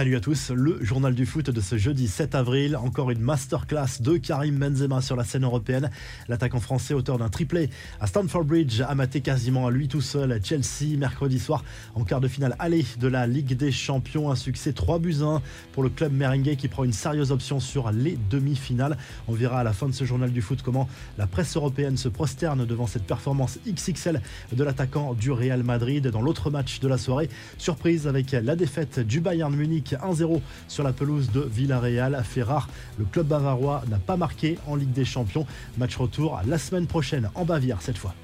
Salut à tous, le journal du foot de ce jeudi 7 avril. Encore une masterclass de Karim Benzema sur la scène européenne. L'attaquant français, auteur d'un triplé à Stamford Bridge, a maté quasiment à lui tout seul Chelsea mercredi soir en quart de finale aller de la Ligue des Champions. Un succès 3 buts 1 pour le club merengue qui prend une sérieuse option sur les demi-finales. On verra à la fin de ce journal du foot comment la presse européenne se prosterne devant cette performance XXL de l'attaquant du Real Madrid dans l'autre match de la soirée. Surprise avec la défaite du Bayern Munich 1-0 sur la pelouse de Villarreal. Ferrar, le club bavarois n'a pas marqué en Ligue des Champions. Match retour la semaine prochaine en Bavière cette fois.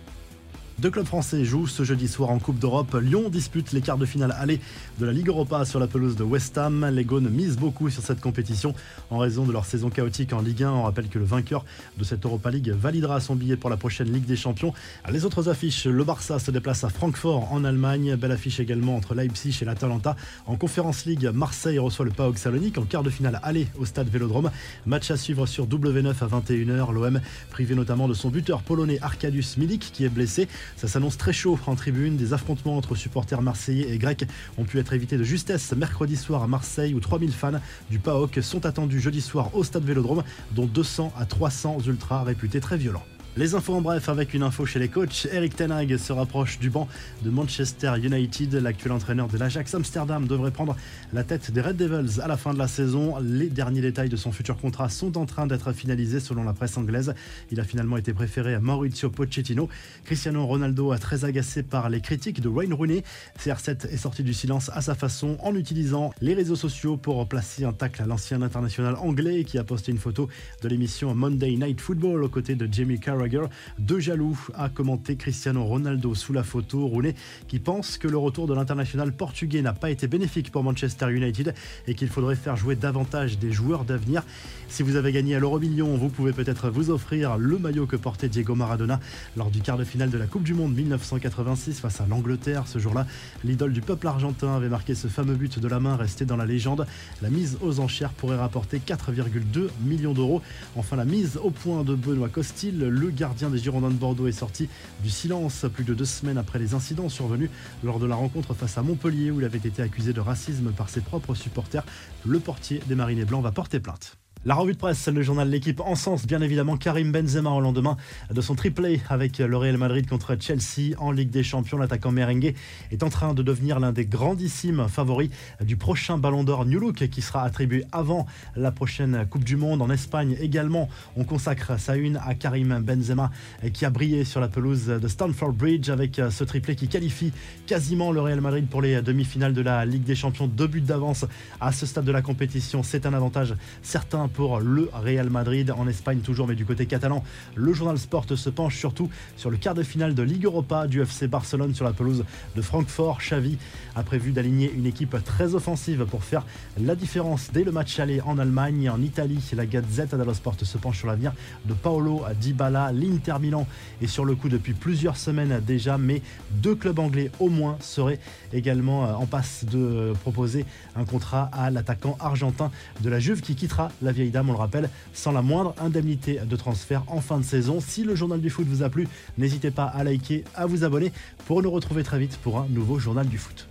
Deux clubs français jouent ce jeudi soir en Coupe d'Europe. Lyon dispute les quarts de finale aller de la Ligue Europa sur la pelouse de West Ham. Les Gaunes misent beaucoup sur cette compétition en raison de leur saison chaotique en Ligue 1. On rappelle que le vainqueur de cette Europa League validera son billet pour la prochaine Ligue des Champions. Les autres affiches, le Barça se déplace à Francfort en Allemagne. Belle affiche également entre Leipzig et l'Atalanta. En Conférence League, Marseille reçoit le PAOK Salonique en quart de finale aller au stade Vélodrome. Match à suivre sur W9 à 21h. L'OM privé notamment de son buteur polonais Arkadiusz Milik qui est blessé. Ça s'annonce très chaud en tribune. Des affrontements entre supporters marseillais et grecs ont pu être évités de justesse mercredi soir à Marseille où 3000 fans du PAOK sont attendus jeudi soir au stade Vélodrome, dont 200 à 300 ultras réputés très violents. Les infos en bref avec une info chez les coachs. Eric Ten Hag se rapproche du banc de Manchester United. L'actuel entraîneur de l'Ajax Amsterdam devrait prendre la tête des Red Devils à la fin de la saison. Les derniers détails de son futur contrat sont en train d'être finalisés selon la presse anglaise. Il a finalement été préféré à Maurizio Pochettino. Cristiano Ronaldo a très agacé par les critiques de Wayne Rooney. CR7 est sorti du silence à sa façon en utilisant les réseaux sociaux pour placer un tacle à l'ancien international anglais qui a posté une photo de l'émission Monday Night Football aux côtés de Jamie Carragher de jaloux, a commenté Cristiano Ronaldo sous la photo. Roulé qui pense que le retour de l'international portugais n'a pas été bénéfique pour Manchester United et qu'il faudrait faire jouer davantage des joueurs d'avenir. Si vous avez gagné à l'Euro Million, vous pouvez peut-être vous offrir le maillot que portait Diego Maradona lors du quart de finale de la Coupe du Monde 1986 face à l'Angleterre. Ce jour-là, l'idole du peuple argentin avait marqué ce fameux but de la main resté dans la légende. La mise aux enchères pourrait rapporter 4,2 millions d'euros. Enfin, la mise au point de Benoît Costil, le gardien des Girondins de Bordeaux est sorti du silence plus de deux semaines après les incidents survenus lors de la rencontre face à Montpellier où il avait été accusé de racisme par ses propres supporters. Le portier des Marinés Blancs va porter plainte. La revue de presse, le journal l'équipe sens bien évidemment Karim Benzema au lendemain de son triplé avec le Real Madrid contre Chelsea en Ligue des Champions. L'attaquant merengue est en train de devenir l'un des grandissimes favoris du prochain Ballon d'Or New Look qui sera attribué avant la prochaine Coupe du Monde en Espagne. Également, on consacre sa une à Karim Benzema qui a brillé sur la pelouse de Stamford Bridge avec ce triplé qui qualifie quasiment le Real Madrid pour les demi-finales de la Ligue des Champions. Deux buts d'avance à ce stade de la compétition, c'est un avantage certain pour le Real Madrid en Espagne toujours, mais du côté catalan. Le journal Sport se penche surtout sur le quart de finale de Ligue Europa du FC Barcelone sur la pelouse de Francfort. Xavi a prévu d'aligner une équipe très offensive pour faire la différence dès le match aller en Allemagne et en Italie. La Gazette dello Sport se penche sur l'avenir de Paolo Dybala. L'Inter Milan est sur le coup depuis plusieurs semaines déjà, mais deux clubs anglais au moins seraient également euh, en passe de proposer un contrat à l'attaquant argentin de la Juve qui quittera la on le rappelle, sans la moindre indemnité de transfert en fin de saison. Si le journal du foot vous a plu, n'hésitez pas à liker, à vous abonner pour nous retrouver très vite pour un nouveau journal du foot.